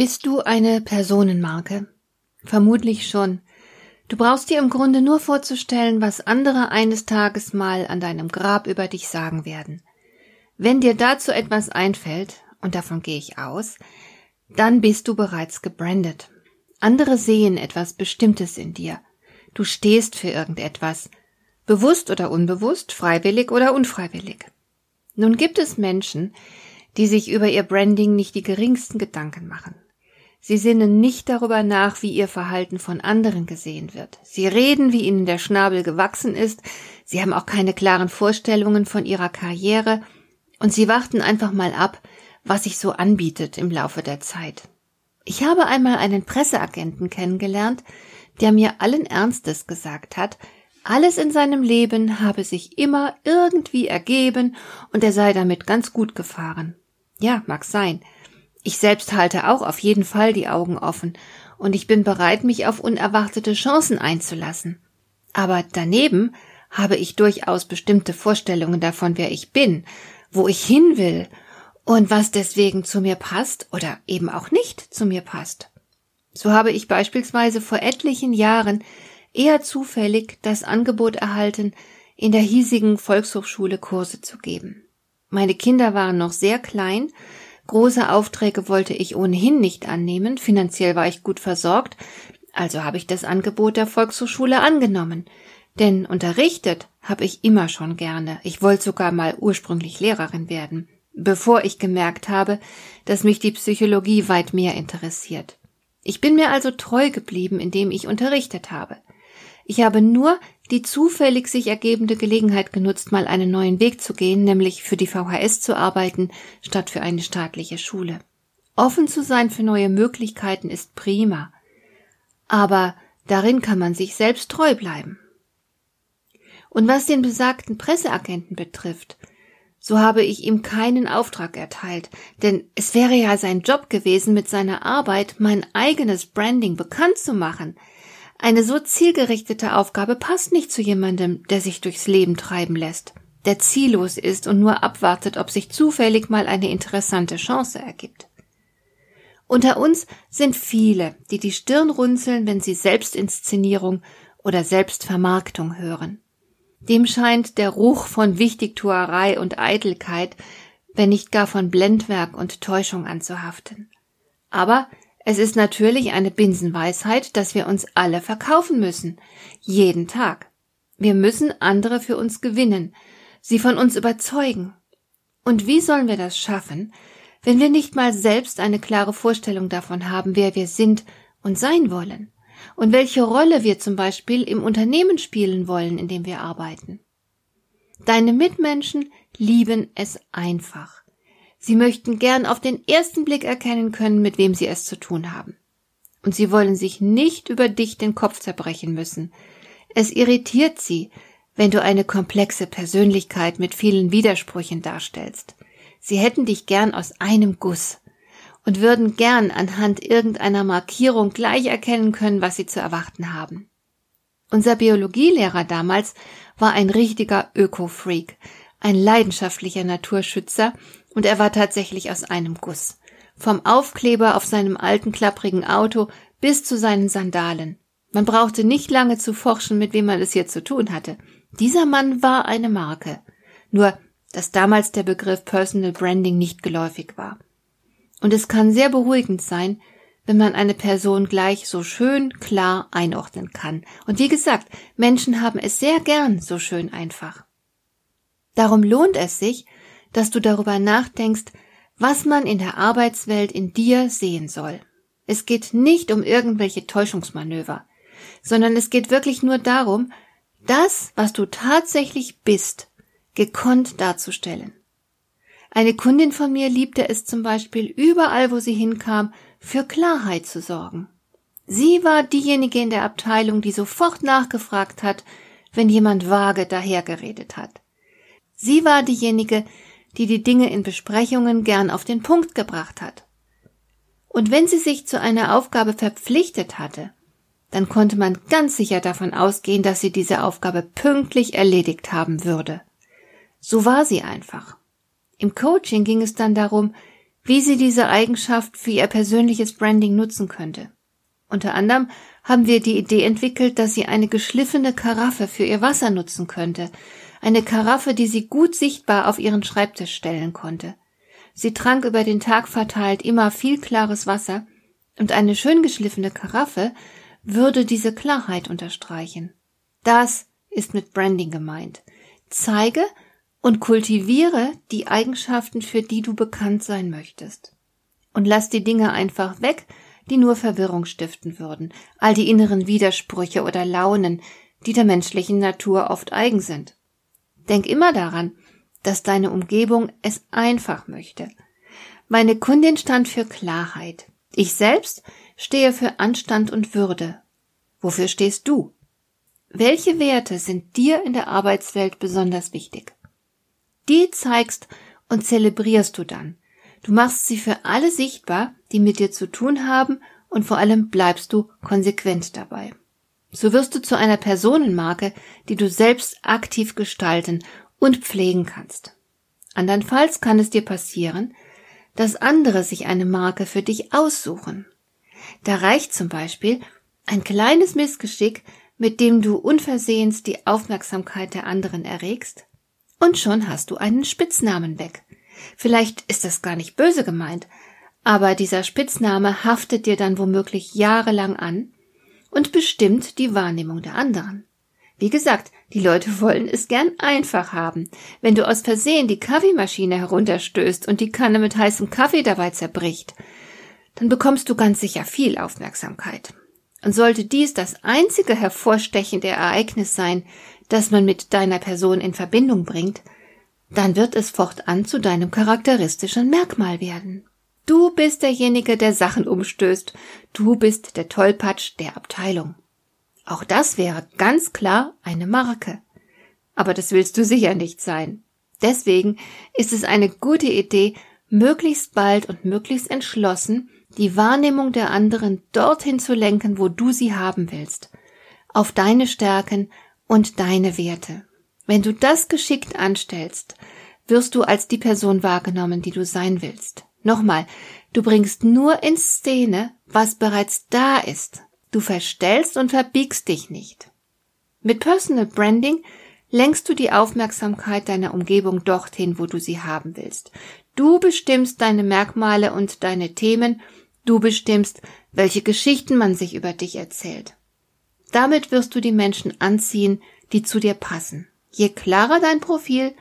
Bist du eine Personenmarke? Vermutlich schon. Du brauchst dir im Grunde nur vorzustellen, was andere eines Tages mal an deinem Grab über dich sagen werden. Wenn dir dazu etwas einfällt, und davon gehe ich aus, dann bist du bereits gebrandet. Andere sehen etwas Bestimmtes in dir. Du stehst für irgendetwas, bewusst oder unbewusst, freiwillig oder unfreiwillig. Nun gibt es Menschen, die sich über ihr Branding nicht die geringsten Gedanken machen. Sie sinnen nicht darüber nach, wie ihr Verhalten von anderen gesehen wird. Sie reden, wie ihnen der Schnabel gewachsen ist, sie haben auch keine klaren Vorstellungen von ihrer Karriere, und sie warten einfach mal ab, was sich so anbietet im Laufe der Zeit. Ich habe einmal einen Presseagenten kennengelernt, der mir allen Ernstes gesagt hat, alles in seinem Leben habe sich immer irgendwie ergeben und er sei damit ganz gut gefahren. Ja, mag sein. Ich selbst halte auch auf jeden Fall die Augen offen und ich bin bereit, mich auf unerwartete Chancen einzulassen. Aber daneben habe ich durchaus bestimmte Vorstellungen davon, wer ich bin, wo ich hin will und was deswegen zu mir passt oder eben auch nicht zu mir passt. So habe ich beispielsweise vor etlichen Jahren eher zufällig das Angebot erhalten, in der hiesigen Volkshochschule Kurse zu geben. Meine Kinder waren noch sehr klein Große Aufträge wollte ich ohnehin nicht annehmen, finanziell war ich gut versorgt, also habe ich das Angebot der Volkshochschule angenommen. Denn unterrichtet habe ich immer schon gerne. Ich wollte sogar mal ursprünglich Lehrerin werden, bevor ich gemerkt habe, dass mich die Psychologie weit mehr interessiert. Ich bin mir also treu geblieben, indem ich unterrichtet habe. Ich habe nur die zufällig sich ergebende Gelegenheit genutzt, mal einen neuen Weg zu gehen, nämlich für die VHS zu arbeiten, statt für eine staatliche Schule. Offen zu sein für neue Möglichkeiten ist prima. Aber darin kann man sich selbst treu bleiben. Und was den besagten Presseagenten betrifft, so habe ich ihm keinen Auftrag erteilt, denn es wäre ja sein Job gewesen, mit seiner Arbeit mein eigenes Branding bekannt zu machen, eine so zielgerichtete Aufgabe passt nicht zu jemandem, der sich durchs Leben treiben lässt, der ziellos ist und nur abwartet, ob sich zufällig mal eine interessante Chance ergibt. Unter uns sind viele, die die Stirn runzeln, wenn sie Selbstinszenierung oder Selbstvermarktung hören. Dem scheint der Ruch von Wichtigtuerei und Eitelkeit, wenn nicht gar von Blendwerk und Täuschung anzuhaften. Aber es ist natürlich eine Binsenweisheit, dass wir uns alle verkaufen müssen. Jeden Tag. Wir müssen andere für uns gewinnen, sie von uns überzeugen. Und wie sollen wir das schaffen, wenn wir nicht mal selbst eine klare Vorstellung davon haben, wer wir sind und sein wollen? Und welche Rolle wir zum Beispiel im Unternehmen spielen wollen, in dem wir arbeiten? Deine Mitmenschen lieben es einfach. Sie möchten gern auf den ersten Blick erkennen können, mit wem sie es zu tun haben. Und sie wollen sich nicht über dich den Kopf zerbrechen müssen. Es irritiert sie, wenn du eine komplexe Persönlichkeit mit vielen Widersprüchen darstellst. Sie hätten dich gern aus einem Guss und würden gern anhand irgendeiner Markierung gleich erkennen können, was sie zu erwarten haben. Unser Biologielehrer damals war ein richtiger Öko-Freak, ein leidenschaftlicher Naturschützer, und er war tatsächlich aus einem Guss. Vom Aufkleber auf seinem alten klapprigen Auto bis zu seinen Sandalen. Man brauchte nicht lange zu forschen, mit wem man es hier zu tun hatte. Dieser Mann war eine Marke. Nur, dass damals der Begriff Personal Branding nicht geläufig war. Und es kann sehr beruhigend sein, wenn man eine Person gleich so schön klar einordnen kann. Und wie gesagt, Menschen haben es sehr gern so schön einfach. Darum lohnt es sich, dass du darüber nachdenkst, was man in der Arbeitswelt in dir sehen soll. Es geht nicht um irgendwelche Täuschungsmanöver, sondern es geht wirklich nur darum, das, was du tatsächlich bist, gekonnt darzustellen. Eine Kundin von mir liebte es zum Beispiel überall, wo sie hinkam, für Klarheit zu sorgen. Sie war diejenige in der Abteilung, die sofort nachgefragt hat, wenn jemand vage dahergeredet hat. Sie war diejenige, die die Dinge in Besprechungen gern auf den Punkt gebracht hat. Und wenn sie sich zu einer Aufgabe verpflichtet hatte, dann konnte man ganz sicher davon ausgehen, dass sie diese Aufgabe pünktlich erledigt haben würde. So war sie einfach. Im Coaching ging es dann darum, wie sie diese Eigenschaft für ihr persönliches Branding nutzen könnte. Unter anderem haben wir die Idee entwickelt, dass sie eine geschliffene Karaffe für ihr Wasser nutzen könnte, eine Karaffe, die sie gut sichtbar auf ihren Schreibtisch stellen konnte. Sie trank über den Tag verteilt immer viel klares Wasser, und eine schön geschliffene Karaffe würde diese Klarheit unterstreichen. Das ist mit Branding gemeint. Zeige und kultiviere die Eigenschaften, für die du bekannt sein möchtest. Und lass die Dinge einfach weg, die nur Verwirrung stiften würden, all die inneren Widersprüche oder Launen, die der menschlichen Natur oft eigen sind. Denk immer daran, dass deine Umgebung es einfach möchte. Meine Kundin stand für Klarheit. Ich selbst stehe für Anstand und Würde. Wofür stehst du? Welche Werte sind dir in der Arbeitswelt besonders wichtig? Die zeigst und zelebrierst du dann. Du machst sie für alle sichtbar, die mit dir zu tun haben, und vor allem bleibst du konsequent dabei. So wirst du zu einer Personenmarke, die du selbst aktiv gestalten und pflegen kannst. Andernfalls kann es dir passieren, dass andere sich eine Marke für dich aussuchen. Da reicht zum Beispiel ein kleines Missgeschick, mit dem du unversehens die Aufmerksamkeit der anderen erregst, und schon hast du einen Spitznamen weg. Vielleicht ist das gar nicht böse gemeint, aber dieser Spitzname haftet dir dann womöglich jahrelang an und bestimmt die Wahrnehmung der anderen. Wie gesagt, die Leute wollen es gern einfach haben. Wenn du aus Versehen die Kaffeemaschine herunterstößt und die Kanne mit heißem Kaffee dabei zerbricht, dann bekommst du ganz sicher viel Aufmerksamkeit. Und sollte dies das einzige hervorstechende Ereignis sein, das man mit deiner Person in Verbindung bringt, dann wird es fortan zu deinem charakteristischen Merkmal werden. Du bist derjenige, der Sachen umstößt. Du bist der Tollpatsch der Abteilung. Auch das wäre ganz klar eine Marke. Aber das willst du sicher nicht sein. Deswegen ist es eine gute Idee, möglichst bald und möglichst entschlossen die Wahrnehmung der anderen dorthin zu lenken, wo du sie haben willst, auf deine Stärken und deine Werte. Wenn du das geschickt anstellst, wirst du als die Person wahrgenommen, die du sein willst. Nochmal, du bringst nur in Szene, was bereits da ist. Du verstellst und verbiegst dich nicht. Mit Personal Branding lenkst du die Aufmerksamkeit deiner Umgebung dorthin, wo du sie haben willst. Du bestimmst deine Merkmale und deine Themen, du bestimmst, welche Geschichten man sich über dich erzählt. Damit wirst du die Menschen anziehen, die zu dir passen. Je klarer dein Profil,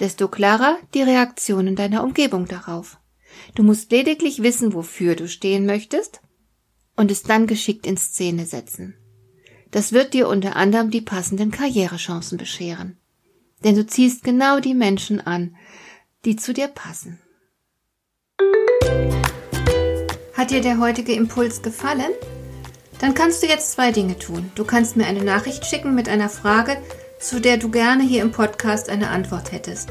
desto klarer die Reaktionen deiner Umgebung darauf. Du musst lediglich wissen, wofür du stehen möchtest und es dann geschickt in Szene setzen. Das wird dir unter anderem die passenden Karrierechancen bescheren. Denn du ziehst genau die Menschen an, die zu dir passen. Hat dir der heutige Impuls gefallen? Dann kannst du jetzt zwei Dinge tun. Du kannst mir eine Nachricht schicken mit einer Frage, zu der du gerne hier im Podcast eine Antwort hättest.